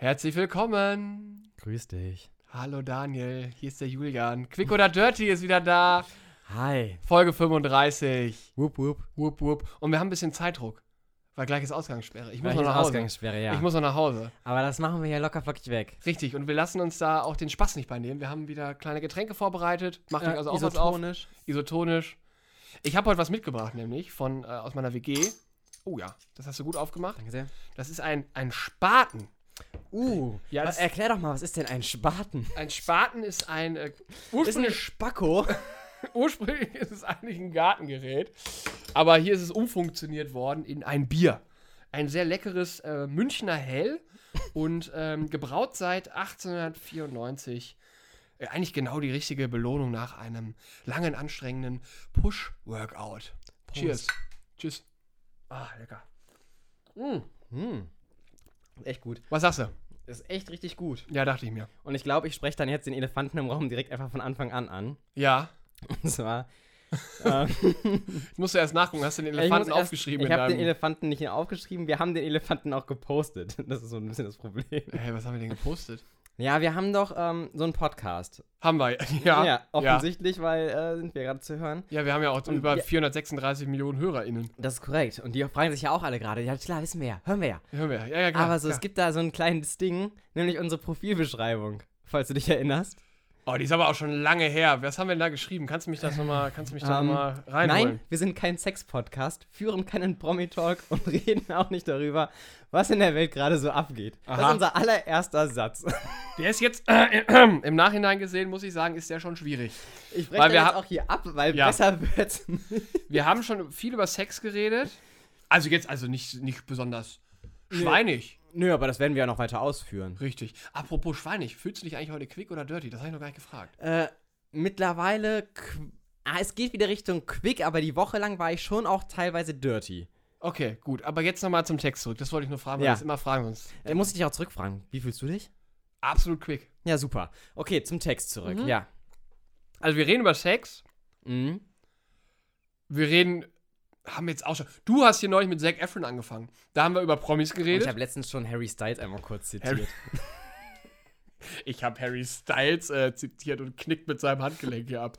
Herzlich willkommen. Grüß dich. Hallo Daniel, hier ist der Julian. Quick oder Dirty ist wieder da. Hi. Folge 35. Wupp, wupp. Wupp, wupp. Und wir haben ein bisschen Zeitdruck. Weil gleich ist Ausgangssperre. Ich muss noch nach Hause. Ausgangssperre, ja. Ich muss noch nach Hause. Aber das machen wir ja locker flockig weg. Richtig. Und wir lassen uns da auch den Spaß nicht bei nehmen. Wir haben wieder kleine Getränke vorbereitet. Macht euch also auch was auf. isotonisch. Isotonisch. Ich habe heute was mitgebracht, nämlich von, äh, aus meiner WG. Oh ja, das hast du gut aufgemacht. Danke sehr. Das ist ein, ein Spaten. Uh, Ja, das- erklär doch mal, was ist denn ein Spaten? Ein Spaten ist ein. Äh, Ist eine ursprünglich, Spacko. ursprünglich ist es eigentlich ein Gartengerät. Aber hier ist es umfunktioniert worden in ein Bier. Ein sehr leckeres äh, Münchner Hell und ähm, gebraut seit 1894. Äh, eigentlich genau die richtige Belohnung nach einem langen, anstrengenden Push-Workout. Cheers. Tschüss. Ah, lecker. Mm. Hm. Echt gut. Was sagst du? Ist echt richtig gut. Ja, dachte ich mir. Und ich glaube, ich spreche dann jetzt den Elefanten im Raum direkt einfach von Anfang an an. Ja. Und zwar. ähm, Ich musste erst nachgucken. Hast du den Elefanten erst- aufgeschrieben Ich habe den. Elefanten nicht aufgeschrieben, wir haben den Elefanten auch gepostet. Das ist so ein bisschen das Problem. Hey, was haben wir denn gepostet? Ja, wir haben doch ähm, so einen Podcast. Haben wir, ja. ja offensichtlich, weil äh, sind wir gerade zu hören. Ja, wir haben ja auch Und über ja- 436 Millionen HörerInnen. Das ist korrekt. Und die fragen sich ja auch alle gerade. Ja, klar, wissen wir ja. Hören wir ja. Hören wir. Ja, ja, klar. Aber so, klar. es gibt da so ein kleines Ding, nämlich unsere Profilbeschreibung, falls du dich erinnerst. Oh, die ist aber auch schon lange her. Was haben wir denn da geschrieben? Kannst du mich das nochmal, kannst du mich da Ähm, nochmal reinholen? Nein, wir sind kein Sex-Podcast, führen keinen Promi-Talk und reden auch nicht darüber, was in der Welt gerade so abgeht. Das Aha. ist unser allererster Satz. Der ist jetzt, äh, im Nachhinein gesehen, muss ich sagen, ist der schon schwierig. Ich Weil breche wir jetzt auch hier ab, weil Ja. besser wird's nicht. Wir haben schon viel über Sex geredet. Also jetzt, also nicht, nicht besonders schweinig. Nö, aber das werden wir ja noch weiter ausführen. Richtig. Apropos schweinig, fühlst du dich eigentlich heute quick oder dirty? Das habe ich noch gar nicht gefragt. Äh, mittlerweile, ah, es geht wieder Richtung Quick, aber die Woche lang war ich schon auch teilweise dirty. Okay, gut. Aber jetzt nochmal zum Text zurück. Das wollte ich nur fragen, weil Ja. wir das immer fragen sonst. Äh, muss ich dich auch zurückfragen. Wie fühlst du dich? Absolut quick. Ja, super. Okay, zum Text zurück. Mhm. Ja. Also wir reden über Sex. Mhm. Wir reden, haben jetzt auch schon. Du hast hier neulich mit Zac Efron angefangen. Da haben wir über Promis Und geredet. ich habe letztens schon Harry Styles einmal kurz zitiert. Harry- Ich habe Harry Styles äh, zitiert und knickt mit seinem Handgelenk hier ab.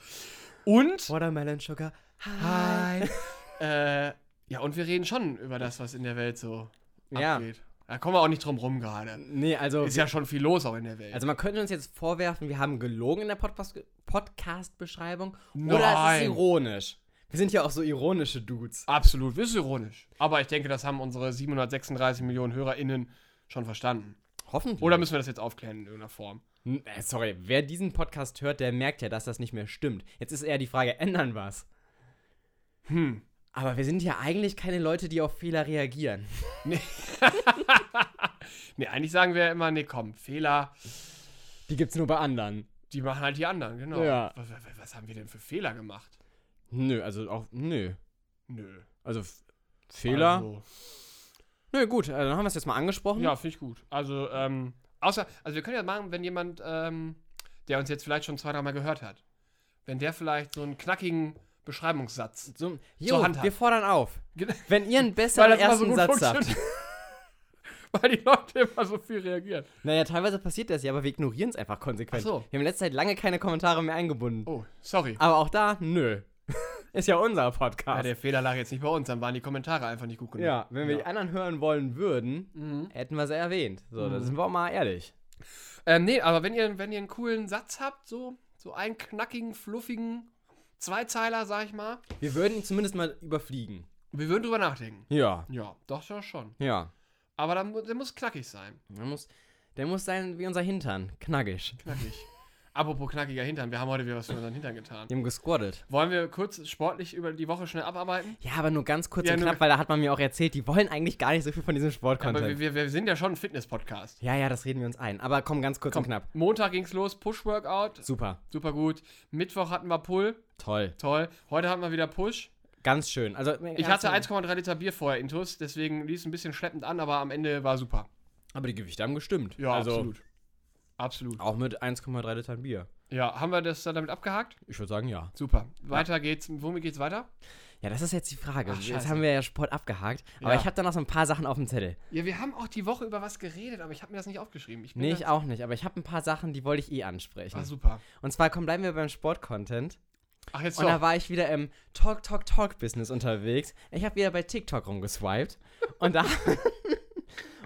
Und. Watermelon Sugar. Hi. äh, ja, und wir reden schon über das, was in der Welt so Ja. abgeht. Da kommen wir auch nicht drum rum gerade. Nee, also, Ist ja schon viel los auch in der Welt. also man könnte uns jetzt vorwerfen, wir haben gelogen in der Podcast- Podcast-Beschreibung. Oder es ist ironisch. Wir sind ja auch so ironische Dudes. Absolut, ist ironisch. Aber ich denke, das haben unsere 736 Millionen HörerInnen schon verstanden. Hoffentlich. Oder müssen wir das jetzt aufklären in irgendeiner Form? N- äh, Sorry, wer diesen Podcast hört, der merkt ja, dass das nicht mehr stimmt. Jetzt ist eher die Frage, ändern was? Hm. Aber wir sind ja eigentlich keine Leute, die auf Fehler reagieren. Nee, eigentlich sagen wir immer, nee, komm, Fehler, Die gibt's nur bei anderen. die machen halt die anderen, genau. Ja. Was, was, was haben wir denn für Fehler gemacht? Nö, also auch, nö. Nö. Also Fehler? Also, Nö, gut, äh, dann haben wir es jetzt mal angesprochen. ja, finde ich gut. Also, ähm, außer, also wir können ja machen, wenn jemand, ähm, der uns jetzt vielleicht schon zwei, dreimal gehört hat, wenn der vielleicht so einen knackigen Beschreibungssatz. So, Zur jo, Hand hat. wir fordern auf. Ge- Wenn ihr einen besseren ersten Satz habt. Weil die Leute immer so viel reagieren. Naja, teilweise passiert das ja, aber wir ignorieren es einfach konsequent. Ach so. Wir haben in letzter Zeit lange keine Kommentare mehr eingebunden. Oh, sorry. Aber auch da, nö. Ist ja unser Ja, Podcast. der Fehler lag jetzt nicht bei uns, dann waren die Kommentare einfach nicht gut genug. Ja, wenn wir die anderen hören wollen würden, Mhm. hätten wir sie erwähnt. So, da Mhm. sind wir auch mal ehrlich. Ähm, nee, aber wenn ihr, wenn ihr einen coolen Satz habt, so, so einen knackigen, fluffigen Zweizeiler, sag ich mal, Wir würden ihn zumindest mal überfliegen. wir würden drüber nachdenken. Ja. Ja, doch, schon. Ja. Aber dann, der muss knackig sein. Der muss, der muss sein wie unser Hintern. Knackig. Knackig. Apropos knackiger Hintern, wir haben heute wieder was für unseren Hintern getan. Die haben gesquattet. Wollen wir kurz sportlich über die Woche schnell abarbeiten? Ja, aber nur ganz kurz Ja, und knapp, weil da hat man mir auch erzählt, die wollen eigentlich gar nicht so viel von diesem Aber Sport-Content. wir, wir, wir sind ja schon ein Fitness-Podcast. Ja, ja, das reden wir uns ein. Aber komm, ganz kurz Komm, und knapp. Montag ging's los, Push-Workout, Super. super gut. Mittwoch hatten wir Pull, Toll. toll. Heute hatten wir wieder Push. Ganz schön. Also, Ich hatte 1,3 Liter Bier vorher intus, deswegen lief es ein bisschen schleppend an, aber am Ende war super. Aber die Gewichte haben gestimmt. Ja, also, absolut. Absolut. Auch mit 1,3 Litern Bier. Ja, haben wir das dann damit abgehakt? Ich würde sagen, ja. Super. Weiter geht's. Womit geht's weiter? Ja, das ist jetzt die Frage. Ach, jetzt haben wir ja Sport abgehakt. Aber Ja. ich habe da noch so ein paar Sachen auf dem Zettel. Ja, wir haben auch die Woche über was geredet, aber ich habe mir das nicht aufgeschrieben. Ich Nee, ich auch nicht. Aber ich habe ein paar Sachen, die wollte ich eh ansprechen. Ah, super. Und zwar komm, bleiben wir beim Sport-Content. Ach, jetzt Und da doch. war ich wieder im Talk, Talk, Talk-Business unterwegs. Ich habe wieder bei TikTok rumgeswiped. Und da.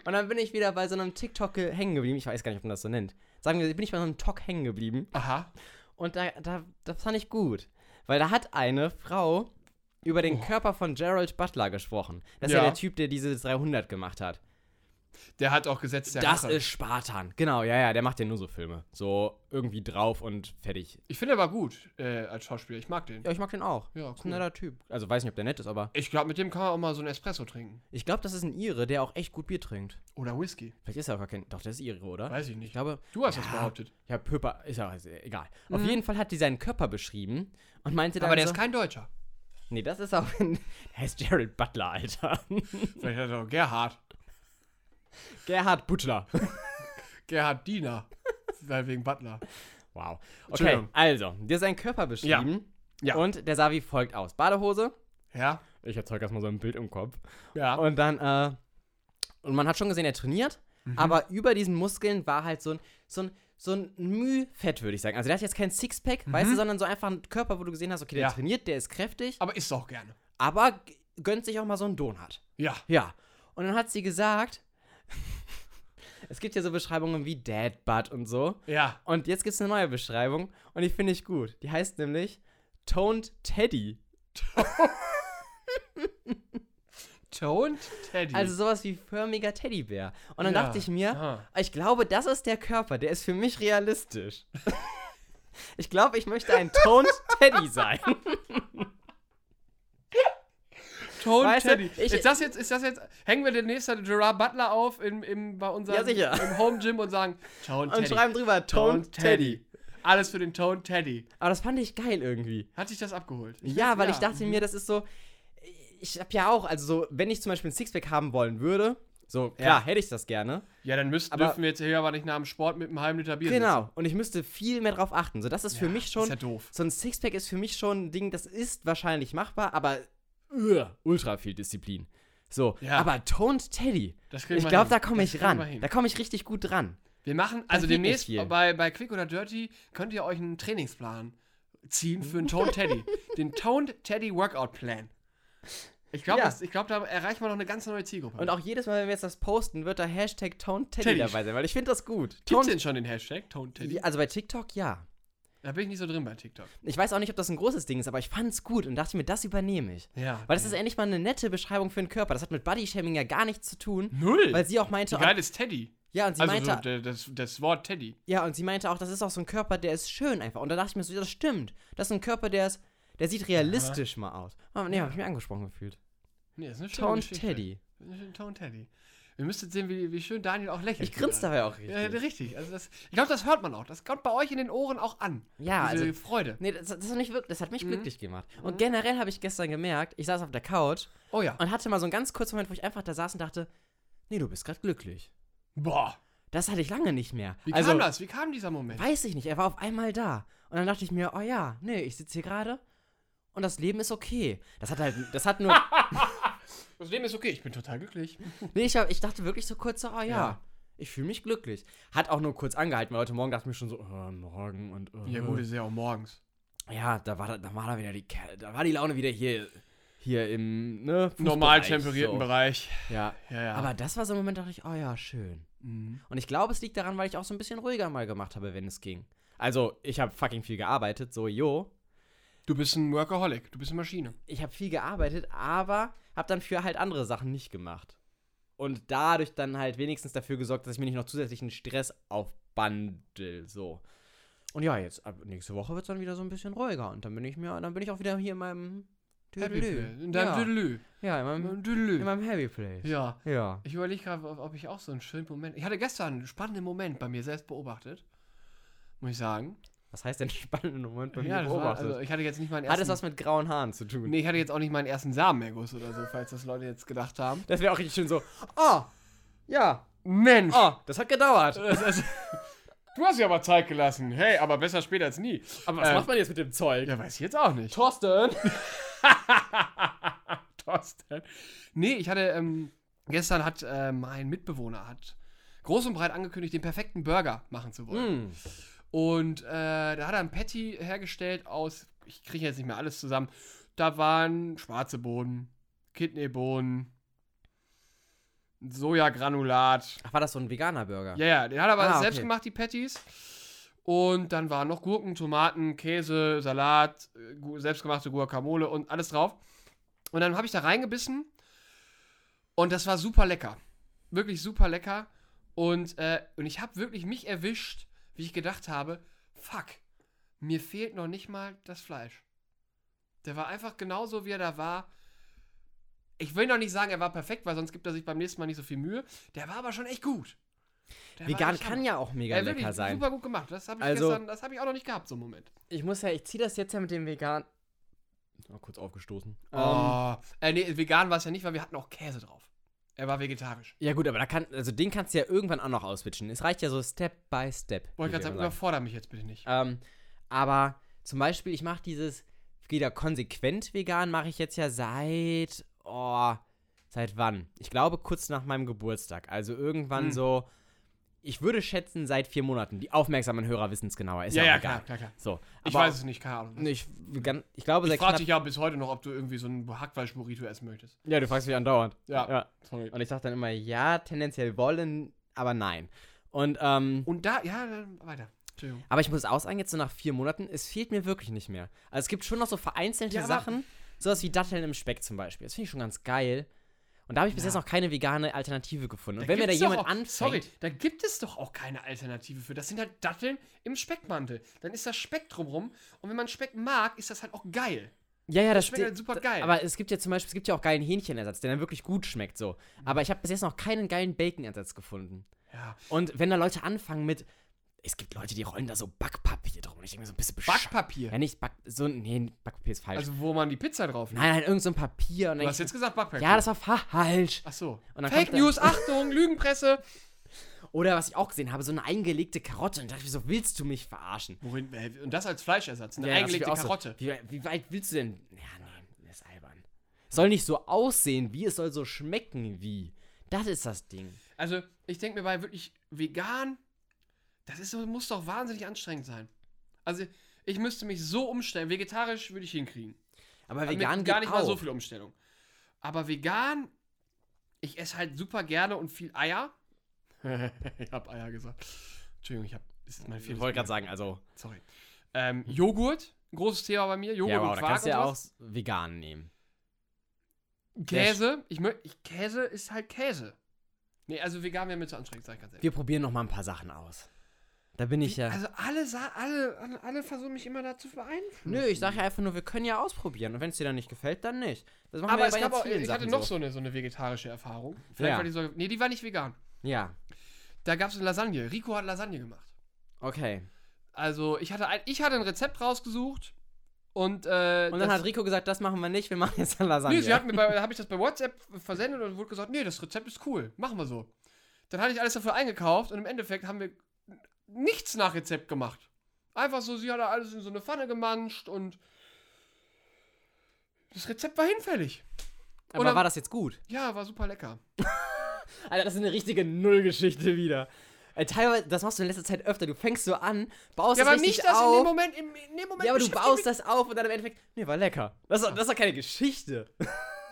und dann bin ich wieder bei so einem TikTok ge- hängen geblieben. Ich weiß gar nicht, ob man das so nennt. Sagen wir, bin ich bei so einem Talk hängen geblieben. Aha. Und da, da, das fand ich gut. Weil da hat eine Frau über den Körper von Gerald Butler gesprochen. Das ist ja, Ja. der Typ, der diese 300 gemacht hat. Der hat auch Gesetz der das Rache. ist Spartan. Genau, ja, ja, der macht ja nur so Filme. So irgendwie drauf und fertig. Ich finde er war gut äh, als Schauspieler. Ich mag den. Ja, ich mag den auch. Ja, Ist ein cool. netter Typ. Also weiß nicht, ob der nett ist, aber Ich glaube, mit dem kann man auch mal so einen Espresso trinken. ich glaube, das ist ein Ire, der auch echt gut Bier trinkt. Oder Whisky. Vielleicht ist er auch gar kein. Doch, der ist Ire, oder? Weiß ich Ich nicht. glaube, Du hast das Ja. behauptet. ja, Pöper, ist ja egal. Auf Mhm. jeden Fall hat die seinen Körper beschrieben und meinte dann Aber der so, ist kein Deutscher. Nee, das ist auch. der heißt Gerald Butler, Alter. Vielleicht hat er auch Gerhard. Gerhard Butler. Gerhard Diener. Weil wegen Butler. Wow. Okay, also, der ist sein Körper beschrieben. Ja. Und der sah wie folgt aus: Badehose. Ja. Ich erzeuge erstmal so ein Bild im Kopf. Ja. Und dann, äh, und man hat schon gesehen, er trainiert, Mhm. aber über diesen Muskeln war halt so ein, so ein, so ein Mühfett, würde ich sagen. Also der hat jetzt kein Sixpack, weißt du, sondern so einfach ein Körper, wo du gesehen hast, okay, der Mhm. Ja. trainiert, der ist kräftig, Aber isst auch gerne. aber gönnt sich auch mal so einen Donut. Ja. Ja. Und dann hat sie gesagt, es gibt ja so Beschreibungen wie Dad Butt und so. Ja. Und jetzt gibt es eine neue Beschreibung und die finde ich gut. Die heißt nämlich Toned Teddy. Toned Teddy. Also sowas wie förmiger Teddybär. Und dann Ja. dachte ich mir, Aha. ich glaube, das ist der Körper, der ist für mich realistisch. ich glaube, ich möchte ein Toned Teddy sein. Toned Weißt du, Teddy. ich- ist das jetzt, ist das jetzt, hängen wir demnächst dann Gerard Butler auf im, im, bei unserem Ja, im Home Gym und sagen Toned Und Teddy. schreiben drüber Toned Teddy. Alles für den Toned Teddy. Aber das fand ich geil irgendwie. Hat sich das abgeholt? Ich Ja, weiß- weil ich dachte mir, das ist so. Ich hab ja auch, also so, wenn ich zum Beispiel ein Sixpack haben wollen würde, so, klar, Ja. hätte ich das gerne. Ja, dann müssten, Aber- dürfen wir jetzt hier aber nicht nach dem Sport mit einem halben Liter Bier Genau. Und ich müsste viel mehr drauf achten. So, das ist sitzen. für mich schon. Ist ja doof. so ein Sixpack ist für mich schon ein Ding, das ist wahrscheinlich machbar, aber uh, ultra viel Disziplin. So, Ja. aber Toned Teddy. Ich glaube, da komme ich ran. Da komme ich richtig gut ran. Wir machen, also demnächst bei, bei Quick oder Dirty könnt ihr euch einen Trainingsplan ziehen für einen Toned Teddy. Den Toned Teddy Workout Plan. Ich glaube, Ja. glaub, da erreichen wir noch eine ganz neue Zielgruppe. Und auch jedes Mal, wenn wir jetzt das posten, wird da Hashtag Toned Teddy, Teddy. dabei sein, weil ich finde das gut. Gibt's Toned- denn schon den Hashtag Toned Teddy? Ja, also bei TikTok ja. Da bin ich nicht so drin bei TikTok. Ich weiß auch nicht, ob das ein großes Ding ist, aber ich fand es gut und dachte mir, das übernehme ich. Ja. Weil das ist endlich mal eine nette Beschreibung für den Körper. Das hat mit Bodyshaming ja gar nichts zu tun. Null. Weil sie auch meinte, Wie geil ist Teddy? ja, und sie Also meinte, so, das, das Wort Teddy. ja, und sie meinte auch, das ist auch so ein Körper, der ist schön einfach. Und da dachte ich mir so, ja, das stimmt. Das ist ein Körper, der ist, der sieht realistisch mal aus. Oh, nee, Ja. habe ich mir angesprochen gefühlt. Nee, das ist eine schöne Geschichte. Teddy. Toned Teddy. Wir müssten sehen, wie, wie schön Daniel auch lächelt. Ich grinse dabei auch richtig. Ja, richtig. Also das, ich glaube, das hört man auch. Das kommt bei euch in den Ohren auch an. Ja, Diese also Freude. Nee, das, das, hat mich wirklich, das hat mich Mhm. glücklich gemacht. Und generell habe ich gestern gemerkt, ich saß auf der Couch Oh ja. und hatte mal so einen ganz kurzen Moment, wo ich einfach da saß und dachte, nee, du bist gerade glücklich. Boah. Das hatte ich lange nicht mehr. Wie also, kam das? Wie kam dieser Moment? weiß ich nicht, er war auf einmal da. Und dann dachte ich mir, oh ja, nee, ich sitze hier gerade und das Leben ist okay. Das hat halt, das hat nur, Das Leben ist okay. Ich bin total glücklich. nee, ich, hab, ich dachte wirklich so kurz so, oh ja, Ja. ich fühle mich glücklich. Hat auch nur kurz angehalten, weil heute Morgen dachte ich mir schon so, oh, morgen und, oh, Ja gut, ist ja auch morgens. ja, da war, da, da war da wieder die, da war die Laune wieder hier, hier im, ne, Normal temperierten so. Bereich. Ja, Ja, ja. Aber das war so ein Moment, da dachte ich, oh ja, schön. Mhm. Und ich glaube, es liegt daran, weil ich auch so ein bisschen ruhiger mal gemacht habe, wenn es ging. Also, ich habe fucking viel gearbeitet, so, jo. Du bist ein Workaholic. Du bist eine Maschine. Ich habe viel gearbeitet, aber habe dann für halt andere Sachen nicht gemacht. Und dadurch dann halt wenigstens dafür gesorgt, dass ich mir nicht noch zusätzlichen Stress aufbandel, so. Und ja, jetzt, ab nächste Woche wird es dann wieder so ein bisschen ruhiger. Und dann bin ich mir, dann bin ich auch wieder hier in meinem Happy. Place. In deinem ja. Düdelü. Ja, in In meinem, deinem in Düdelü. meinem Happy Place. Ja. Ja. Ich überlege gerade, ob ich auch so einen schönen Moment. Ich hatte gestern einen spannenden Moment bei mir selbst beobachtet. Muss ich sagen. Was heißt denn spannenden Moment bei mir ja, das war, beobachtet? also ich hatte jetzt nicht meinen Hat ersten. es was mit grauen Haaren zu tun? nee, ich hatte jetzt auch nicht meinen ersten Samenerguss oder so, falls das Leute jetzt gedacht haben. Das wäre auch richtig schön so, oh, ja, Mensch! oh, das hat gedauert. Das ist, Du hast ja aber Zeit gelassen. Hey, aber besser später als nie. Aber was Ähm, macht man jetzt mit dem Zeug? Ja, weiß ich jetzt auch nicht. Thorsten! Thorsten. Nee, ich hatte, ähm, gestern hat äh, mein Mitbewohner hat groß und breit angekündigt, den perfekten Burger machen zu wollen. Mm. Und äh, da hat er ein Patty hergestellt aus, ich kriege jetzt nicht mehr alles zusammen. Da waren schwarze Bohnen, Kidneybohnen, Sojagranulat. Ach, war das so ein veganer Burger? Ja, ja, den hat er aber Ah, selbst okay. gemacht, die Patties. Und dann waren noch Gurken, Tomaten, Käse, Salat, äh, selbstgemachte Guacamole und alles drauf. Und dann habe ich da reingebissen und das war super lecker. Wirklich super lecker. Und, äh, und ich habe wirklich mich erwischt, wie ich gedacht habe, fuck, mir fehlt noch nicht mal das Fleisch. Der war einfach genauso, wie er da war. Ich will noch nicht sagen, er war perfekt, weil sonst gibt er sich beim nächsten Mal nicht so viel Mühe. Der war aber schon echt gut. Der Vegan kann ja auch mega Ey, lecker wirklich sein. Super gut gemacht. Das habe ich Also- gestern, das habe ich auch noch nicht gehabt, so einen Moment. Ich muss ja, ich ziehe das jetzt ja mit dem Vegan. Oh, kurz aufgestoßen. Ähm, Oh. Äh, nee, vegan war es ja nicht, weil wir hatten auch Käse drauf. Er war vegetarisch. ja, gut, aber da kann, also den kannst du ja irgendwann auch noch auswitchen. Es reicht ja so Step by Step. Wollte gerade sagen, überfordere mich jetzt bitte nicht. Ähm, aber zum Beispiel, ich mache dieses wieder konsequent vegan, mache ich jetzt ja seit, oh, seit wann? Ich glaube kurz nach meinem Geburtstag. Also irgendwann Hm. so, ich würde schätzen seit vier Monaten. Die aufmerksamen Hörer wissen es genauer. Ist ja, auch egal. klar, klar. So, Ich weiß es nicht, keine Ahnung. Ich, ich glaube, Ich frage dich ja bis heute noch, ob du irgendwie so ein Hackfleisch-Burrito essen möchtest. Ja, du fragst mich andauernd. Ja. ja. Sorry. Und ich sage dann immer, ja, tendenziell wollen, aber nein. Und, ähm, Und da, ja, dann weiter. Aber ich muss auch sagen, jetzt so nach vier Monaten, es fehlt mir wirklich nicht mehr. Also es gibt schon noch so vereinzelte Ja, Sachen, sowas wie Datteln im Speck zum Beispiel. Das finde ich schon ganz geil. Und da habe ich bis Ja. jetzt noch keine vegane Alternative gefunden. Und wenn mir da jemand auch, anfängt, Sorry, da gibt es doch auch keine Alternative für. Das sind halt Datteln im Speckmantel. Dann ist das Speck drumrum. Und wenn man Speck mag, ist das halt auch geil. ja, ja, das schmeckt halt super geil. Aber es gibt ja zum Beispiel, es gibt ja auch geilen Hähnchenersatz, der dann wirklich gut schmeckt so. Mhm. Aber ich habe bis jetzt noch keinen geilen Baconersatz gefunden. Ja. Und wenn da Leute anfangen mit, es gibt Leute, die rollen da so Backpapier drum. Und ich denke mir so ein bisschen bescheuert. Backpapier. Ja, nicht Back, so, nee, Backpapier ist falsch. Also, wo man die Pizza drauf legt. nein, nein, irgend so ein Papier. Und Du hast jetzt gesagt Backpapier. ja, das war falsch. Ach so. Fake News, Achtung, Lügenpresse. Oder was ich auch gesehen habe, so eine eingelegte Karotte. Und da dachte ich so, willst du mich verarschen? Wohin, äh, und das als Fleischersatz, eine Ja, eingelegte Karotte. So, wie, wie weit willst du denn? Ja, nee, das ist albern. Soll nicht so aussehen, wie es soll so schmecken, wie. Das ist das Ding. Also, ich denke mir bei wirklich vegan, das ist muss doch wahnsinnig anstrengend sein. Also, ich müsste mich so umstellen. Vegetarisch würde ich hinkriegen. Aber vegan gar geht nicht mal so auch. viel Umstellung. Aber vegan, ich esse halt super gerne und viel Eier. ich habe Eier gesagt. Entschuldigung, ich habe. Ich wollte gerade sagen, also. Sorry. Ähm, Joghurt, großes Thema bei mir. Joghurt Ja, wow, und da Quark kannst du ja auch vegan nehmen. Käse. Ich, ich Käse ist halt Käse. Nee, also vegan wäre mir zu anstrengend, sag ich ganz ehrlich. Wir probieren noch mal ein paar Sachen aus. Da bin ich ja. Also alle, alle, alle, versuchen mich immer dazu beeinflussen. Nö, ich sage ja einfach nur, wir können ja ausprobieren. Und wenn es dir dann nicht gefällt, dann nicht. Das machen Aber wir es gab auch, ich hatte Sachen noch so eine, so eine vegetarische Erfahrung. Vielleicht Ja. war die so, nee, die war nicht vegan. Ja, Da gab es eine Lasagne. Rico hat Lasagne gemacht. okay. Also ich hatte ein, ich hatte ein Rezept rausgesucht und äh, Und dann hat Rico gesagt, das machen wir nicht, wir machen jetzt eine Lasagne. Nee, sie hat mir bei, habe ich das bei WhatsApp versendet und wurde gesagt, nee, das Rezept ist cool, machen wir so. Dann hatte ich alles dafür eingekauft und im Endeffekt haben wir nichts nach Rezept gemacht. Einfach so, sie hat da alles in so eine Pfanne gemanscht und das Rezept war hinfällig. Aber dann- war das jetzt gut? Ja, war super lecker. Alter, das ist eine richtige Nullgeschichte wieder. Äh, teilweise, das machst du in letzter Zeit öfter. Du fängst so an, baust Ja, das aber richtig nicht das auf. in dem Moment, im, in dem Moment ja, aber du baust das auf und dann im Endeffekt, nee, war lecker. Das, ist- das ist doch keine Geschichte.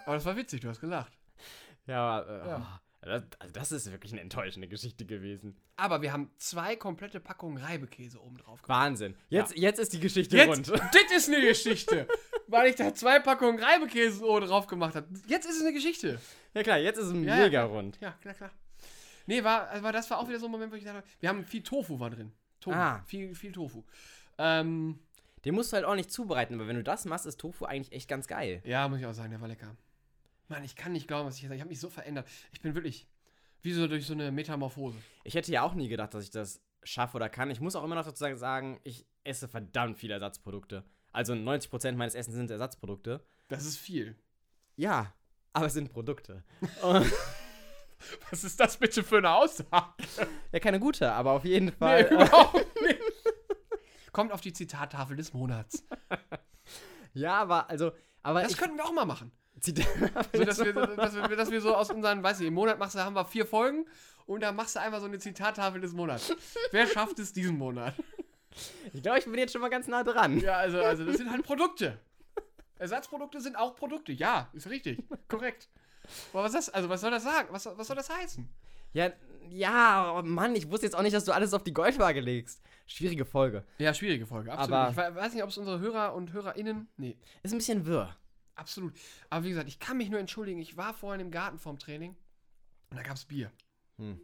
Aber das war witzig, du hast gelacht. Ja, aber, äh, Ja. Das, also das ist wirklich eine enttäuschende Geschichte gewesen. Aber wir haben zwei komplette Packungen Reibekäse oben drauf gemacht. Wahnsinn. Jetzt, jetzt ist die Geschichte Jetzt, rund. das ist eine Geschichte. Weil ich da zwei Packungen Reibekäse oben drauf gemacht habe. Jetzt ist es eine Geschichte. Ja klar, jetzt ist es Ja, mega ja. rund. Ja, klar, klar. Nee, war, aber das war auch wieder so ein Moment, wo ich dachte, wir haben viel Tofu war drin. Tofu. Ah. Viel, viel Tofu. Ähm, Den musst du halt auch nicht zubereiten, weil wenn du das machst, ist Tofu eigentlich echt ganz geil. ja, muss ich auch sagen, der war lecker. Mann, ich kann nicht glauben, was ich jetzt sage. Ich habe mich so verändert. Ich bin wirklich wie so durch so eine Metamorphose. Ich hätte ja auch nie gedacht, dass ich das schaffe oder kann. Ich muss auch immer noch dazu sagen, ich esse verdammt viele Ersatzprodukte. Also 90% meines Essens sind Ersatzprodukte. Das ist viel. Ja, aber es sind Produkte. Was ist das bitte für eine Aussage? Ja, keine gute, aber auf jeden Fall. Nee, überhaupt nicht. Kommt auf die Zitattafel des Monats. ja, aber also, aber Das ich, könnten wir auch mal machen. Zitat- So, dass, wir, dass, wir, dass wir so aus unseren, weiß ich, im Monat machst du, haben wir vier Folgen und dann machst du einfach so eine Zitattafel des Monats. Wer schafft es diesen Monat? ich glaube, ich bin jetzt schon mal ganz nah dran. Ja, also, also das sind halt Produkte. Ersatzprodukte sind auch Produkte. Ja, ist richtig. Korrekt. Aber was, ist das, also was soll das sagen? Was, was soll das heißen? Ja, ja, aber Mann, ich wusste jetzt auch nicht, dass du alles auf die Goldwaage legst. Schwierige Folge. Ja, schwierige Folge, absolut. Aber- ich we- weiß nicht, ob es unsere Hörer und HörerInnen. Nee, Ist ein bisschen wirr. Absolut. Aber wie gesagt, ich kann mich nur entschuldigen. Ich war vorhin im Garten vorm Training und da gab es Bier. Hm.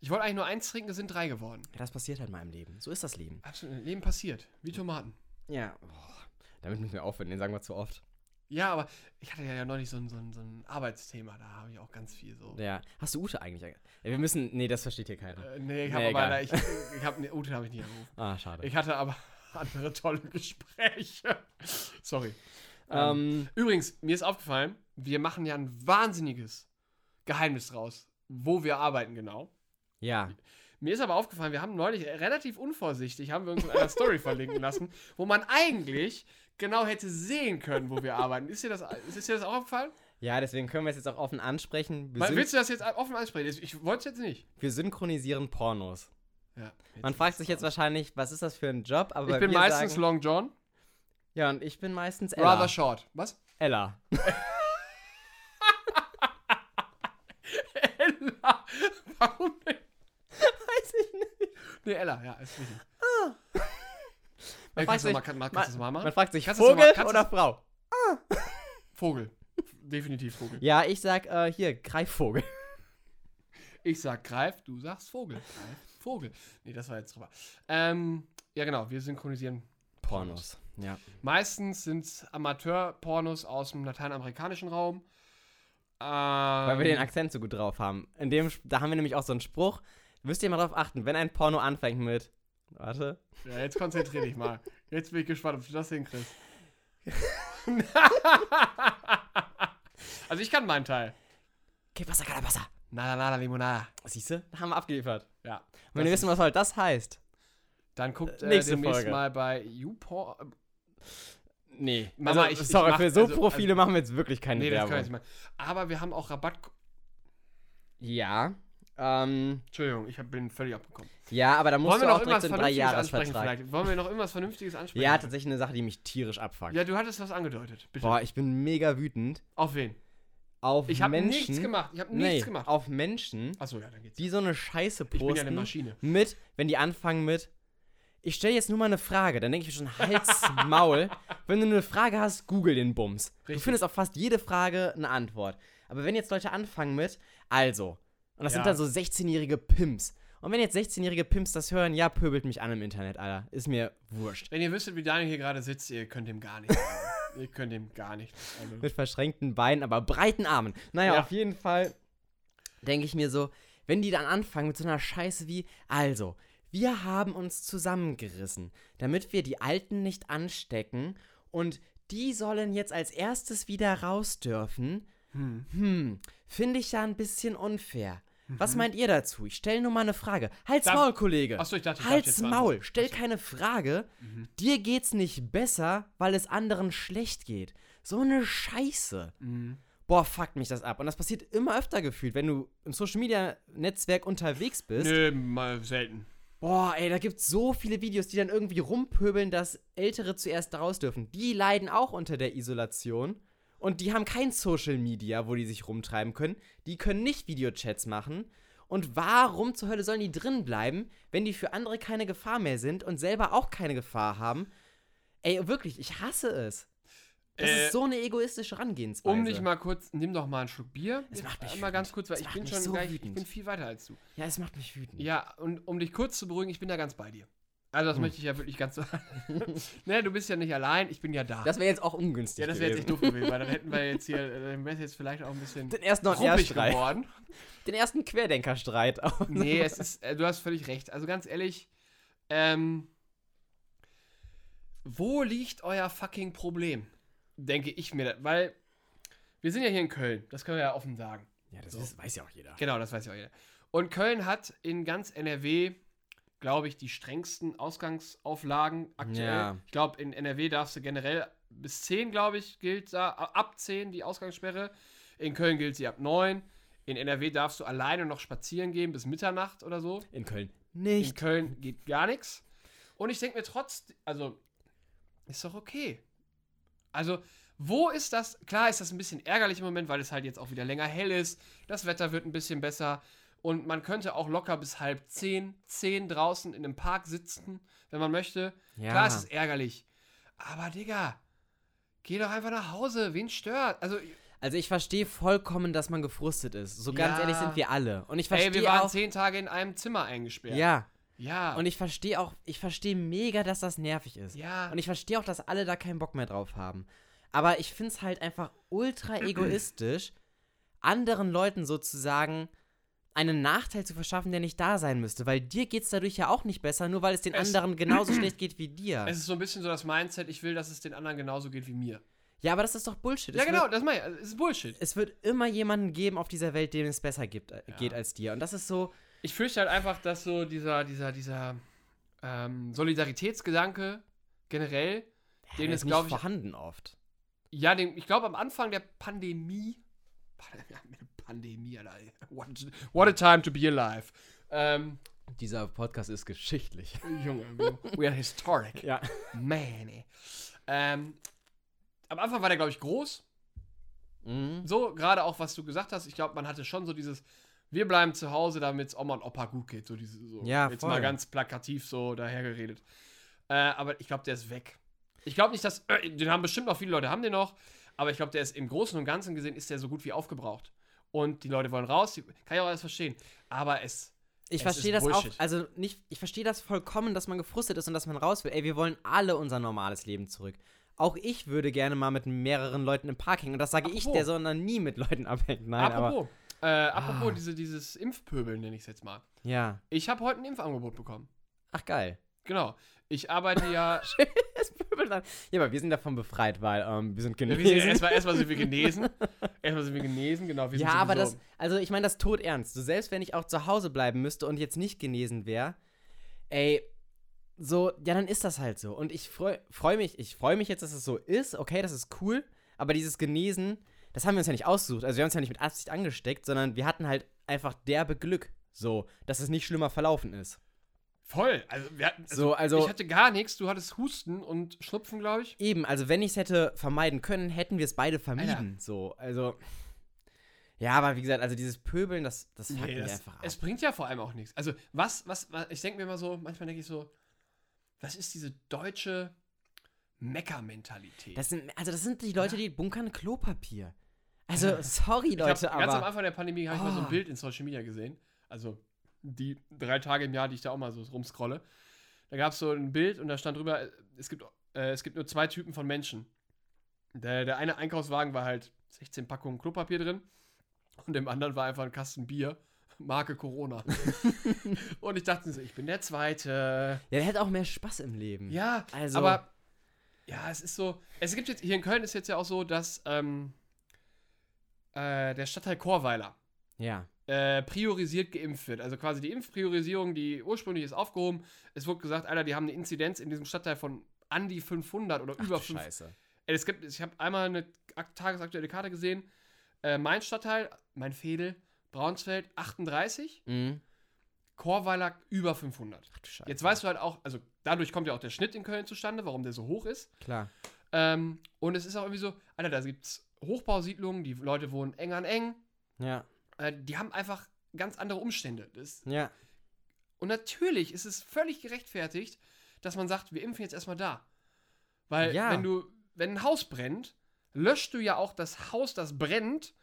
Ich wollte eigentlich nur eins trinken, es sind drei geworden. Ja, das passiert halt in meinem Leben. So ist das Leben. Absolut. Leben passiert. Wie Tomaten. Ja. Oh, damit müssen wir aufhören, den sagen wir zu oft. Ja, aber ich hatte ja neulich so ein, so ein, so ein Arbeitsthema, da habe ich auch ganz viel so. Ja. Hast du Ute eigentlich? Wir müssen. Nee, das versteht hier keiner. Äh, nee, ich Nee, habe egal. aber, ich, ich habe, nee, Ute habe ich nicht angerufen. Ah, schade. Ich hatte aber andere tolle Gespräche. Sorry. Ähm, Übrigens, mir ist aufgefallen, wir machen ja ein wahnsinniges Geheimnis draus, wo wir arbeiten genau. ja. Mir ist aber aufgefallen, wir haben neulich relativ unvorsichtig, haben wir uns in einer Story verlinken lassen, wo man eigentlich genau hätte sehen können, wo wir arbeiten. Ist dir das, ist dir das auch aufgefallen? Ja, deswegen können wir es jetzt auch offen ansprechen. Wir, willst du das jetzt offen ansprechen? Ich wollte es jetzt nicht. wir synchronisieren Pornos. Ja, Man fragt sich jetzt wahrscheinlich, was ist das für ein Job? Aber Ich bin meistens sagen, Long John, Ja, und ich bin meistens Ella. rather short. Was? Ella. Ella. Warum denn? Weiß ich nicht. Nee, Ella, ja, ist richtig. Man Ey, fragt sich- mal, kann, machen? Man fragt sich, Kannst Vogel mal- oder Frau? Vogel. Definitiv Vogel. Ja, ich sag äh, hier, Greifvogel. Ich sag Greif, du sagst Vogel. Greif, Vogel. Nee, das war jetzt drüber. Ähm, ja, genau, wir synchronisieren. Pornos. Ja. Meistens sind es Amateur-Pornos aus dem lateinamerikanischen Raum. Ähm, Weil wir den Akzent so gut drauf haben. In dem, da haben wir nämlich auch so einen Spruch. Müsst ihr mal drauf achten, wenn ein Porno anfängt mit. Warte. Ja, jetzt konzentrier dich mal. Jetzt bin ich gespannt, ob du das hinkriegst. also ich kann meinen Teil. Que pasa, calabasa? Nada, nada, limonada. Siehst du? Da haben wir abgeliefert. Ja. Und wenn ihr wissen, was halt das heißt. Dann guckt äh, Nächste demnächst Folge. mal bei YouPorn. Nee. Mama, also, ich- ich sorry, mach- für so also- Profile machen wir jetzt wirklich keine Nee, das kann ich Werbung. nicht machen. Aber wir haben auch Rabatt. Ja. Ähm, Entschuldigung, ich hab, bin völlig abgekommen. ja, aber da musst Wollen du auch direkt so ansprechen Dreijahresvertrag. vielleicht? Wollen wir noch irgendwas Vernünftiges ansprechen? Ja, tatsächlich eine Sache, die mich tierisch abfuckt. Ja, du hattest was angedeutet. Bitte. Boah, ich bin mega wütend Auf wen? auf Ich habe Menschen. nichts gemacht. Ich habe nee, nichts gemacht. auf Menschen, Achso, ja, dann geht's. die so eine Scheiße posten. Ich bin ja eine Maschine. mit, wenn die anfangen mit, ich stelle jetzt nur mal eine Frage, dann denke ich mir schon, Hals, Maul. Wenn du eine Frage hast, google den Bums. Du Richtig. findest auf fast jede Frage eine Antwort. Aber wenn jetzt Leute anfangen mit, also, und das Ja. sind dann so 16-jährige Pimps. Und wenn jetzt 16-jährige Pimps das hören, ja, pöbelt mich an im Internet, Alter. Ist mir wurscht. Wenn ihr wüsstet, wie Daniel hier gerade sitzt, ihr könnt ihm gar nichts ihr könnt ihm gar nichts. Also, Mit verschränkten Beinen, aber breiten Armen. Naja, Ja. auf jeden Fall denke ich mir so, wenn die dann anfangen mit so einer Scheiße wie, also, wir haben uns zusammengerissen, damit wir die Alten nicht anstecken und die sollen jetzt als erstes wieder raus dürfen. hm. Hm, finde ich ja ein bisschen unfair. Was meint ihr dazu? Ich stelle nur mal eine Frage. Halt's Darf- Maul, Kollege. Achso, ich dachte, ich Halt's jetzt Maul. beantworten. Stell Achso. keine Frage. Mhm. Dir geht's nicht besser, weil es anderen schlecht geht. So eine Scheiße. Mhm. Boah, fuckt mich das ab. Und das passiert immer öfter gefühlt, wenn du im Social Media Netzwerk unterwegs bist. Nö, mal selten. Boah, ey, da gibt's so viele Videos, die dann irgendwie rumpöbeln, dass Ältere zuerst raus dürfen. Die leiden auch unter der Isolation. Und die haben kein Social Media, wo die sich rumtreiben können. Die können nicht Videochats machen. Und warum zur Hölle sollen die drin bleiben, wenn die für andere keine Gefahr mehr sind und selber auch keine Gefahr haben? Ey, wirklich, ich hasse es. Das Äh, ist so eine egoistische Herangehensweise. Um dich mal kurz, nimm doch mal einen Schluck Bier. Das Jetzt macht mich Mal ganz wütend. kurz, weil Das ich bin schon so gleich, ich wütend. bin viel weiter als du. Ja, es macht mich wütend. Ja, und um dich kurz zu beruhigen, ich bin da ganz bei dir. Also das Hm. möchte ich ja wirklich ganz so. ne, du bist ja nicht allein, ich bin ja da. Das wäre jetzt auch ungünstig. ja, das wäre jetzt gewesen. doof gewesen, weil dann hätten wir jetzt hier, äh, dann wäre es jetzt vielleicht auch ein bisschen Den ersten noch ruppig Streit. geworden. Den ersten Querdenkerstreit. auch. Nee, es ist, äh, du hast völlig recht. Also ganz ehrlich, ähm, wo liegt euer fucking Problem? Denke ich mir, weil wir sind ja hier in Köln, das können wir ja offen sagen. Ja, das So. ist, weiß ja auch jeder. Genau, das weiß ja auch jeder. Und Köln hat in ganz NRW, glaube ich, die strengsten Ausgangsauflagen aktuell. Ja. Ich glaube, in NRW darfst du generell bis 10, glaube ich, gilt da, ab 10 die Ausgangssperre. In Köln gilt sie ab 9. In NRW darfst du alleine noch spazieren gehen bis Mitternacht oder so. In Köln In nicht. Köln geht gar nichts. Und ich denke mir trotzdem, also, ist doch okay. Also, wo ist das? Klar ist das ein bisschen ärgerlich im Moment, weil es halt jetzt auch wieder länger hell ist. Das Wetter wird ein bisschen besser. Und man könnte auch locker bis halb zehn, zehn draußen in einem Park sitzen, wenn man möchte. Ja. Klar ist es ärgerlich. Aber, Digga, geh doch einfach nach Hause. Wen stört? Also, Also ich verstehe vollkommen, dass man gefrustet ist. So ganz Ja. ehrlich sind wir alle. Und ich ey, wir verstehe waren auch. zehn Tage in einem Zimmer eingesperrt. Ja. Ja. Und ich verstehe auch, ich verstehe mega, dass das nervig ist. ja. Und ich verstehe auch, dass alle da keinen Bock mehr drauf haben. Aber ich finde es halt einfach ultra egoistisch, anderen Leuten sozusagen einen Nachteil zu verschaffen, der nicht da sein müsste. Weil dir geht es dadurch ja auch nicht besser, nur weil es den Es- anderen genauso schlecht geht wie dir. Es ist so ein bisschen so das Mindset, ich will, dass es den anderen genauso geht wie mir. Ja, aber das ist doch Bullshit. ja, Es genau, Wird, das meine ich. Es ist Bullshit. es wird immer jemanden geben auf dieser Welt, dem es besser gibt, äh, Ja. geht als dir. Und das ist so, Ich fürchte halt einfach, dass so dieser, dieser, dieser ähm, Solidaritätsgedanke generell, den der ist, glaube ich, vorhanden oft. ja, den, ich glaube am Anfang der Pandemie, Pandemie, Alter, what, what a time to be alive. Ähm, Dieser Podcast ist geschichtlich. Junge, we, we are historic. Ja. Man, ey. Ähm, am Anfang war der, glaube ich, groß. Mhm. So, gerade auch, was du gesagt hast, ich glaube, man hatte schon so dieses, wir bleiben zu Hause, damit es Oma und Opa gut geht. So diese, so, Ja, jetzt voll. mal ganz plakativ so dahergeredet. Äh, aber ich glaube, der ist weg. Ich glaube nicht, dass, äh, den haben bestimmt noch viele Leute, haben den noch, aber ich glaube, der ist im Großen und Ganzen gesehen, ist der so gut wie aufgebraucht. Und die Leute wollen raus, die, kann ich auch alles verstehen. Aber es, Ich verstehe das auch, also nicht, ich verstehe das vollkommen, dass man gefrustet ist und dass man raus will. Ey, wir wollen alle unser normales Leben zurück. Auch ich würde gerne mal mit mehreren Leuten im Park hängen. Und das sage ich, Apropos. der sondern nie mit Leuten abhängt. Nein, apropos, äh, apropos Ah. diese, dieses Impfpöbel, nenne ich es jetzt mal. Ja. Ich habe heute ein Impfangebot bekommen. Ach, geil. Genau. Ich arbeite ja ja, aber wir sind davon befreit, weil ähm, wir sind Ja, genesen. wir sind, erstmal, erstmal sind wir genesen. Erstmal sind wir genesen, genau. Wir sind ja, aber das, also ich meine das tot ernst. So, selbst wenn ich auch zu Hause bleiben müsste und jetzt nicht genesen wäre, ey, so, ja, dann ist das halt so. Und ich freue freu mich, ich freue mich jetzt, dass es so ist. Okay, das ist cool. Aber dieses Genesen, das haben wir uns ja nicht ausgesucht. Also wir haben uns ja nicht mit Absicht angesteckt, sondern wir hatten halt einfach derbe Glück. So, dass es nicht schlimmer verlaufen ist. Voll. Also, wir hatten, also, So, also- Ich hatte gar nichts. Du hattest Husten und Schnupfen, glaube ich. Eben, also wenn ich es hätte vermeiden können, hätten wir es beide vermieden. So, also. Ja, aber wie gesagt, also dieses Pöbeln, das, das fuckt Nee, das, einfach ab. es bringt ja vor allem auch nichts. Also, was, was, was ich denke mir immer so, manchmal denke ich so, was ist diese deutsche Mecker-Mentalität? Das sind, also das sind die Leute, die bunkern Klopapier. Also, sorry, Ich glaub, Leute, ganz am aber. Anfang der Pandemie habe ich mal so ein Oh. Bild in Social Media gesehen. Also die drei Tage im Jahr, die ich da auch mal so rumscrolle. Da gab es so ein Bild und da stand drüber, es gibt, äh, es gibt nur zwei Typen von Menschen. Der, der eine Einkaufswagen war halt 16 Packungen Klopapier drin und im anderen war einfach ein Kasten Bier, Marke Corona. und ich dachte so, ich bin der Zweite. Ja, der hat auch mehr Spaß im Leben. Ja, Also- aber ja, es ist so. Es gibt jetzt hier in Köln ist jetzt ja auch so, dass ähm, äh, der Stadtteil Chorweiler Ja. äh, priorisiert geimpft wird. Also quasi die Impfpriorisierung, die ursprünglich ist aufgehoben. Es wurde gesagt, Alter, die haben eine Inzidenz in diesem Stadtteil von an die 500 oder Ach, über du 500. Scheiße. Ey, Es gibt, ich habe einmal eine ak- tagesaktuelle Karte gesehen. Äh, mein Stadtteil, mein Fädel, Braunsfeld 38, Mhm. Chorweiler über 500. Ach du Scheiße. Jetzt weißt du halt auch, also dadurch kommt ja auch der Schnitt in Köln zustande, warum der so hoch ist. Klar. Ähm, und es ist auch irgendwie so, Alter, da gibt es Hochbausiedlungen, die Leute wohnen eng an eng. Ja. Äh, die haben einfach ganz andere Umstände. Das, Ja. und natürlich ist es völlig gerechtfertigt, dass man sagt, wir impfen jetzt erstmal da. Weil Ja. wenn du, wenn ein Haus brennt, löscht du ja auch das Haus, das brennt,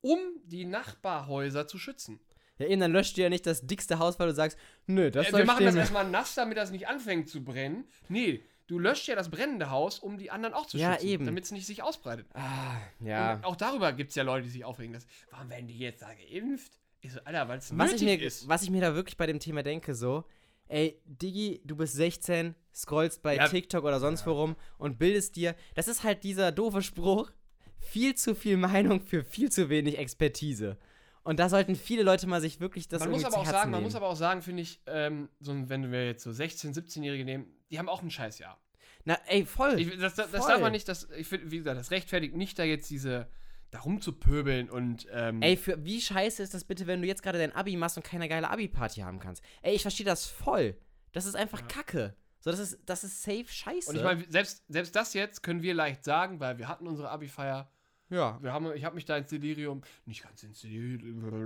um die Nachbarhäuser zu schützen. Ja, eben, dann löscht du ja nicht das dickste Haus, weil du sagst, nö, das Äh, soll wir machen das stehen. erstmal nass, damit das nicht anfängt zu brennen. Nee, du löscht ja das brennende Haus, um die anderen auch zu Ja, schützen, eben. damit es nicht sich ausbreitet. Ah, ja. Und auch darüber gibt es ja Leute, die sich aufregen. Dass, warum werden die jetzt da geimpft? Ich so, Alter, weil es Was ich, nötig mir, ist. was ich mir da wirklich bei dem Thema denke, so, ey, Digi, du bist 16, scrollst bei Ja. TikTok oder sonst wo rum und bildest dir, das ist halt dieser doofe Spruch, viel zu viel Meinung für viel zu wenig Expertise. Und da sollten viele Leute mal sich wirklich das man muss aber auch Herzen sagen, man nehmen. muss aber auch sagen, finde ich, ähm, so, wenn wir jetzt so 16-, 17-Jährige nehmen, die haben auch ein Scheißjahr. Na, ey, voll. Ich, das, das, das Voll. darf man nicht, das, ich finde, wie gesagt, das rechtfertigt nicht, da jetzt diese, da rumzupöbeln und, ähm, Ey, für wie scheiße ist das bitte, wenn du jetzt gerade dein Abi machst und keine geile Abi-Party haben kannst? Ey, ich verstehe das voll. Das ist einfach Kacke. So, das ist, das ist safe scheiße. und ich meine, selbst, selbst das jetzt können wir leicht sagen, weil wir hatten unsere Abi-Feier. ja. Wir haben, ich habe mich da ins Delirium, nicht ganz ins Delirium.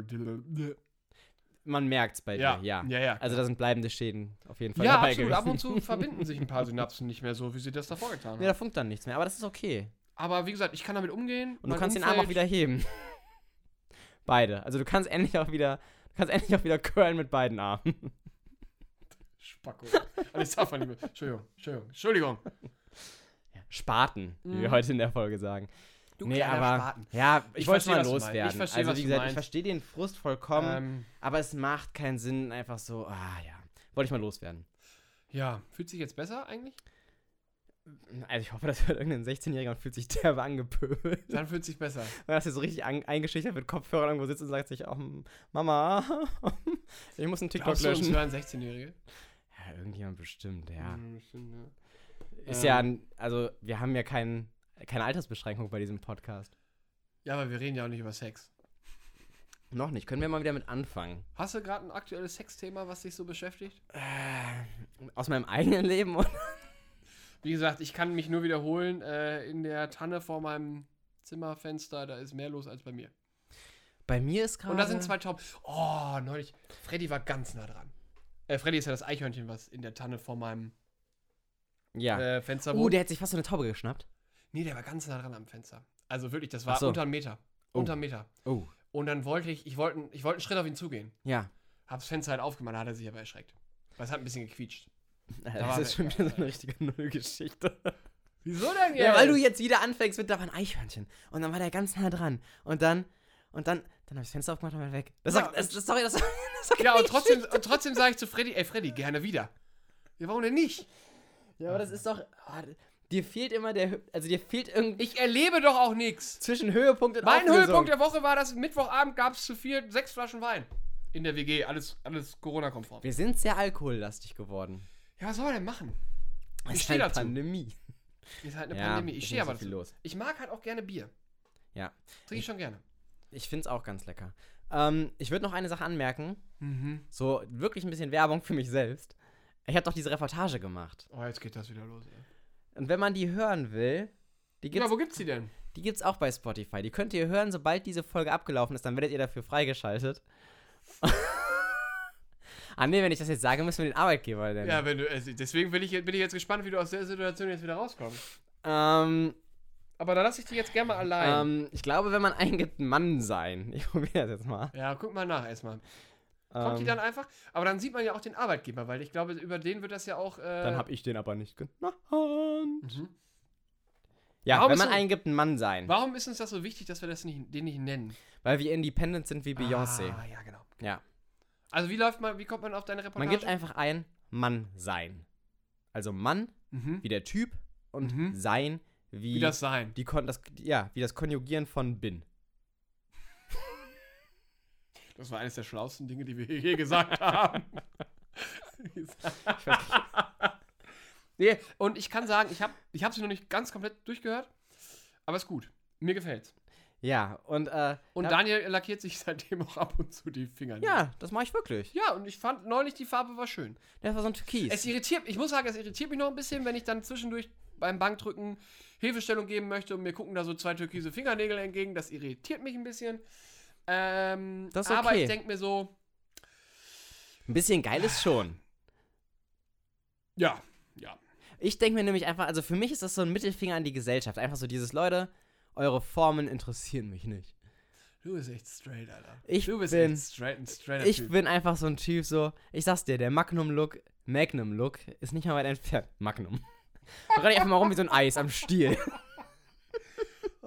Man merkt's bei Ja, dir, ja. ja, ja. Also da sind bleibende Schäden auf jeden Fall ja, dabei absolut. gewesen. Ab und zu verbinden sich ein paar Synapsen nicht mehr so, wie sie das davor getan haben. Nee, da funkt dann nichts mehr, aber das ist okay. Aber wie gesagt, ich kann damit umgehen. Und du kannst den Arm auch Umfeld- wieder heben. Beide. Also du kannst endlich auch wieder, du kannst endlich auch wieder curlen mit beiden Armen. Spacko. Das darf man nicht mehr. Entschuldigung, Entschuldigung, Entschuldigung. Spaten, wie wir Mhm. heute in der Folge sagen. Du nee, aber Spaten. ja, ich, Ich wollte mal du loswerden. Ich verstehe, also wie du gesagt, ich verstehe den Frust vollkommen, Ähm, aber es macht keinen Sinn, einfach so, ah ja, wollte ich mal loswerden. ja, fühlt sich jetzt besser eigentlich? Also ich hoffe, das hört irgendein 16-Jähriger und fühlt sich derbe angepöbelt. Dann fühlt sich besser. Weil das hier so richtig eingeschüchtert mit Kopfhörern irgendwo sitzt und sagt sich, oh, Mama, ich muss einen TikTok Glaubst du, löschen. hören 16-Jährige? Ja, irgendjemand bestimmt, ja. Hm, bestimmt, ja. Ist Ähm. ja, ein- also wir haben ja kein, keine Altersbeschränkung bei diesem Podcast. Ja, aber wir reden ja auch nicht über Sex. Noch nicht. Können wir mal wieder mit anfangen? Hast du gerade ein aktuelles Sexthema, was dich so beschäftigt? Äh, aus meinem eigenen Leben Wie gesagt, ich kann mich nur wiederholen. Äh, in der Tanne vor meinem Zimmerfenster, da ist mehr los als bei mir. bei mir ist gerade. Und da sind zwei Tauben. Oh, neulich. Freddy war ganz nah dran. Äh, Freddy ist ja das Eichhörnchen, was in der Tanne vor meinem Ja. äh, Fenster oh, wohnt. der hat sich fast so eine Taube geschnappt. Nee, der war ganz nah dran am Fenster. Also wirklich, das war Ach so. unter einem Meter. Oh. Unter einem Meter. Oh. Und dann wollte ich, ich wollte ich wollte einen Schritt auf ihn zugehen. Ja. Hab's Fenster halt aufgemacht, da hat er sich aber erschreckt. Weil es hat ein bisschen gequietscht. Das war ist schon wieder so eine richtige Nullgeschichte. Wieso denn Ja, weil du jetzt wieder anfängst mit, da war ein Eichhörnchen. Und dann war der ganz nah dran. Und dann, und dann, dann habe ich das Fenster aufgemacht und war weg. Das Ja, sagt, das, das, sorry, das, das sagt Ja, und trotzdem, und trotzdem sage ich zu Freddy, ey Freddy, gerne wieder. Ja, warum denn nicht? Ja, aber das ist doch, oh, dir fehlt immer der, also dir fehlt irgendwie Ich erlebe doch auch nichts. zwischen Höhepunkt und Mein Auflösung. Höhepunkt der Woche war, dass Mittwochabend gab es zu viel sechs Flaschen Wein. In der WG, alles, alles Corona-konform. Wir sind sehr alkohollastig geworden. Ja, was soll man denn machen? Es Ich ist halt dazu. Pandemie. Ist halt eine Ja, Pandemie. Ich stehe aber so viel los. Ich mag halt auch gerne Bier. Ja. Trinke ich schon gerne. Ich finde es auch ganz lecker. Ähm, ich würde noch eine Sache anmerken. Mhm. So wirklich ein bisschen Werbung für mich selbst. Ich habe doch diese Reportage gemacht. Oh, jetzt geht das wieder los. Ey. Und wenn man die hören will, die gibt's, Ja, wo gibt's die denn? die gibt's auch bei Spotify. Die könnt ihr hören, sobald diese Folge abgelaufen ist, dann werdet ihr dafür freigeschaltet. ah nee, wenn ich das jetzt sage, müssen wir den Arbeitgeber nennen. Ja, wenn du, äh, deswegen bin ich, bin ich jetzt gespannt, wie du aus der Situation jetzt wieder rauskommst. Ähm, Aber da lasse ich dich jetzt gerne mal allein. ähm, ich glaube, wenn man eingibt, Mann sein. Ich probiere das jetzt mal. ja, guck mal nach erstmal. Kommt die Ähm, dann einfach? Aber dann sieht man ja auch den Arbeitgeber, weil ich glaube, über den wird das ja auch. Äh, dann habe ich den aber nicht genannt. Mhm. Ja, Warum wenn man so- eingibt, ein Mann sein. Warum ist uns das so wichtig, dass wir das nicht, den nicht nennen? Weil wir independent sind wie Beyoncé. Ah, ja, genau. Ja. Also wie läuft man, wie kommt man auf deine Reportage? Man gibt einfach ein Mann sein. Also Mann mhm. wie der Typ und Mhm. sein wie, wie das sein. die Kon das, ja, wie das Konjugieren von bin. Das war eines der schlauesten Dinge, die wir je gesagt haben. nee, und ich kann sagen, ich habe ich hab sie noch nicht ganz komplett durchgehört, aber ist gut. Mir gefällt's. Ja, und äh, Und ja, Daniel lackiert sich seitdem auch ab und zu die Finger. ja, das mache ich wirklich. Ja, und ich fand neulich die Farbe war schön. Das war so ein Türkis. Es irritiert, ich muss sagen, es irritiert mich noch ein bisschen, wenn ich dann zwischendurch beim Bankdrücken Hilfestellung geben möchte und mir gucken da so zwei türkise Fingernägel entgegen. Das irritiert mich ein bisschen. Ähm, Das ist Aber okay. ich denke mir so, ein bisschen geil ist schon. ja, ja. Ich denke mir nämlich einfach, also für mich ist das so ein Mittelfinger an die Gesellschaft. Einfach so dieses, Leute, eure Formen interessieren mich nicht. Du bist echt straight, Alter. Ich du bist bin- echt straight, ein straighter Ich Typ. bin einfach so ein Typ, so, ich sag's dir, der Magnum-Look, Magnum-Look ist nicht mal weit entfernt. Magnum. Da renn ich einfach mal rum wie so ein Eis am Stiel.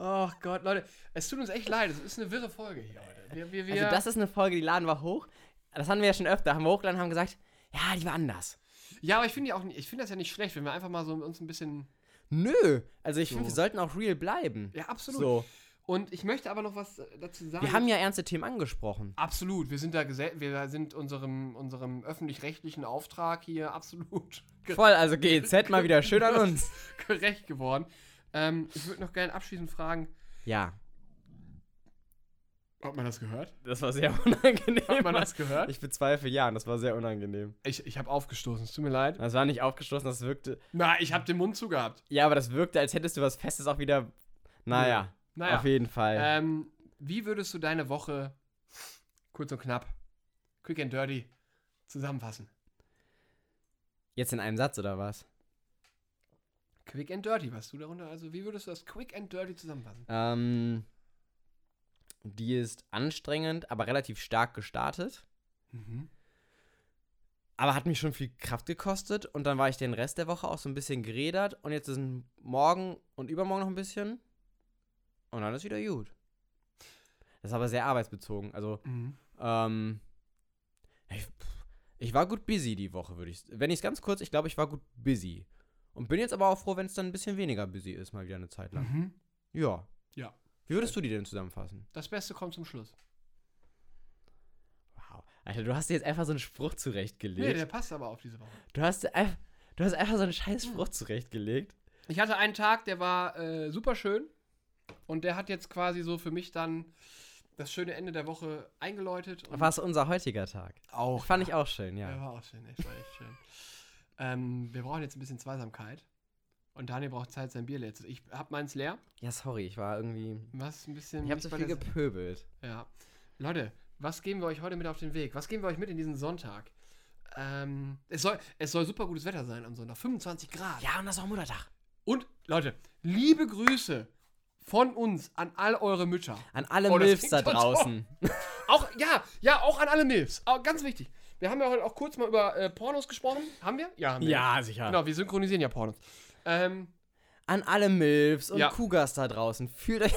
Oh Gott, Leute, es tut uns echt leid. Es ist eine wirre Folge hier heute. Wir, wir, wir, Also das ist eine Folge, die laden wir hoch. Das hatten wir ja schon öfter. Haben wir hochgeladen und haben gesagt, ja, die war anders. ja, aber ich finde auch, ich finde das ja nicht schlecht, wenn wir einfach mal so uns ein bisschen. Nö. Also ich finde, So. wir sollten auch real bleiben. Ja, absolut. So. Und ich möchte aber noch was äh, dazu sagen. Wir haben ja ernste Themen angesprochen. Absolut, wir sind da wir sind unserem, unserem öffentlich-rechtlichen Auftrag hier absolut Voll, also GEZ mal wieder schön an uns. gerecht geworden. Ähm, ich würde noch gerne abschließend fragen, Ja, hat man das gehört? das war sehr unangenehm. Hat man das gehört? Ich bezweifle ja, und das war sehr unangenehm. Ich, ich habe aufgestoßen, es tut mir leid. Das war nicht aufgeschlossen, das wirkte. Na, ich habe den Mund zugehabt. Ja, aber das wirkte, als hättest du was Festes auch wieder. Naja, Naja, auf jeden Fall. ähm, wie würdest du deine Woche kurz und knapp, quick and dirty, zusammenfassen? Jetzt in einem Satz oder was? Quick and dirty, was du darunter, also wie würdest du das quick and dirty zusammenfassen? Ähm, die ist anstrengend, aber relativ stark gestartet. Mhm. Aber hat mich schon viel Kraft gekostet und dann war ich den Rest der Woche auch so ein bisschen gerädert und jetzt sind morgen und übermorgen noch ein bisschen und dann ist wieder gut. Das ist aber sehr arbeitsbezogen. Also, Mhm. ähm, ich, ich war gut busy die Woche, würde ich. Wenn ich es ganz kurz, ich glaube, ich war gut busy. Und bin jetzt aber auch froh, wenn es dann ein bisschen weniger busy ist, mal wieder eine Zeit lang. Mhm. Ja. Ja. Wie würdest du die denn zusammenfassen? Das Beste kommt zum Schluss. Wow. Alter, du hast dir jetzt einfach so einen Spruch zurechtgelegt. Nee, der passt aber auf diese Woche. du, hast einfach, du hast einfach so einen scheiß Spruch zurechtgelegt. Ich hatte einen Tag, der war äh, super schön und der hat jetzt quasi so für mich dann das schöne Ende der Woche eingeläutet. War es unser heutiger Tag? auch. Fand ich auch schön, Ja, ja. war auch schön, echt, war echt schön. Ähm, wir brauchen jetzt ein bisschen Zweisamkeit. Und Daniel braucht Zeit, sein Bier leer zu. Ich hab meins leer. Ja, sorry, ich war irgendwie. Was ein bisschen. Ich habe nicht so viel gepöbelt. Ja. Leute, was geben wir euch heute mit auf den Weg? Was geben wir euch mit in diesen Sonntag? Ähm, es, soll, es soll super gutes Wetter sein am Sonntag. 25 Grad. Ja, und das ist auch Muttertag. Und, Leute, liebe Grüße von uns an all eure Mütter. An alle Oh, Milfs da draußen. Auch, ja, ja, auch an alle Milfs. Auch ganz wichtig. Wir haben ja heute auch kurz mal über äh, Pornos gesprochen. Haben wir? Ja, haben wir. Ja, sicher. Genau, wir synchronisieren ja Pornos. Ähm, An alle Milfs und Ja. Cougars da draußen. Fühlt euch.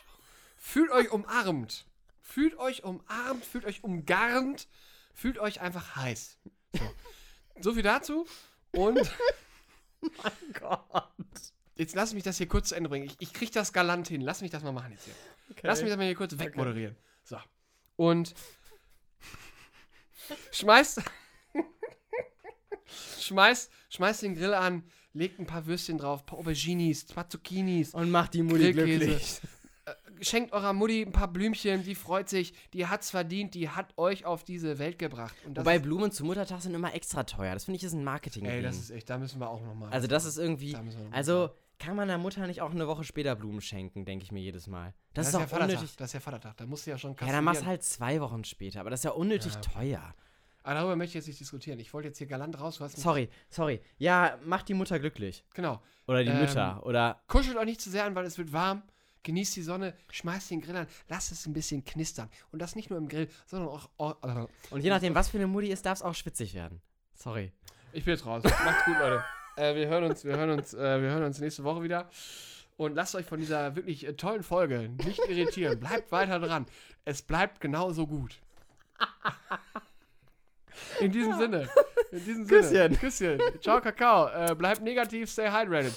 fühlt euch umarmt. Fühlt euch umarmt, fühlt euch umgarnt, fühlt euch einfach heiß. So, so viel dazu. Und Gott. jetzt lass mich das hier kurz zu Ende bringen. Ich, ich krieg das galant hin. Lass mich das mal machen jetzt hier. Lass mich das mal hier kurz wegmoderieren. So. Und schmeißt, schmeißt, schmeißt den Grill an, legt ein paar Würstchen drauf, ein paar Auberginis, ein paar Zucchinis, Und macht die Mutti glücklich. schenkt eurer Mutti ein paar Blümchen, die freut sich, die hat's verdient, die hat euch auf diese Welt gebracht. Wobei Blumen zum Muttertag sind immer extra teuer. Das finde ich ist ein marketing ey, das ist echt, da müssen wir auch nochmal. Also das ist irgendwie. Also kann man der Mutter nicht auch eine Woche später Blumen schenken, denke ich mir jedes Mal. Das, ist ja doch Vatertag. unnötig. Das ist ja Vatertag. Da musst du ja schon Ja, dann mach's kastrieren. halt zwei Wochen später, aber das ist ja unnötig Ja. teuer. Aber darüber möchte ich jetzt nicht diskutieren. Ich wollte jetzt hier galant raus. Du Sorry, sorry. Ja, macht die Mutter glücklich. Genau. Oder die Ähm, Mütter. Oder. Kuschelt euch nicht zu sehr an, weil es wird warm. Genießt die Sonne, schmeißt den Grill an, lasst es ein bisschen knistern. Und das nicht nur im Grill, sondern auch. Oh, äh, Und je nachdem, was für eine Mutti ist, darf es auch schwitzig werden. Sorry. ich bin jetzt raus. Macht's gut, Leute. Äh, wir hören uns, wir hören uns, äh, wir hören uns nächste Woche wieder. Und lasst euch von dieser wirklich äh, tollen Folge nicht irritieren. Bleibt weiter dran. Es bleibt genauso gut. In diesem Sinne. In diesem Sinne. Küsschen. Küsschen. Ciao, Kakao. Äh, bleibt negativ, stay hydrated.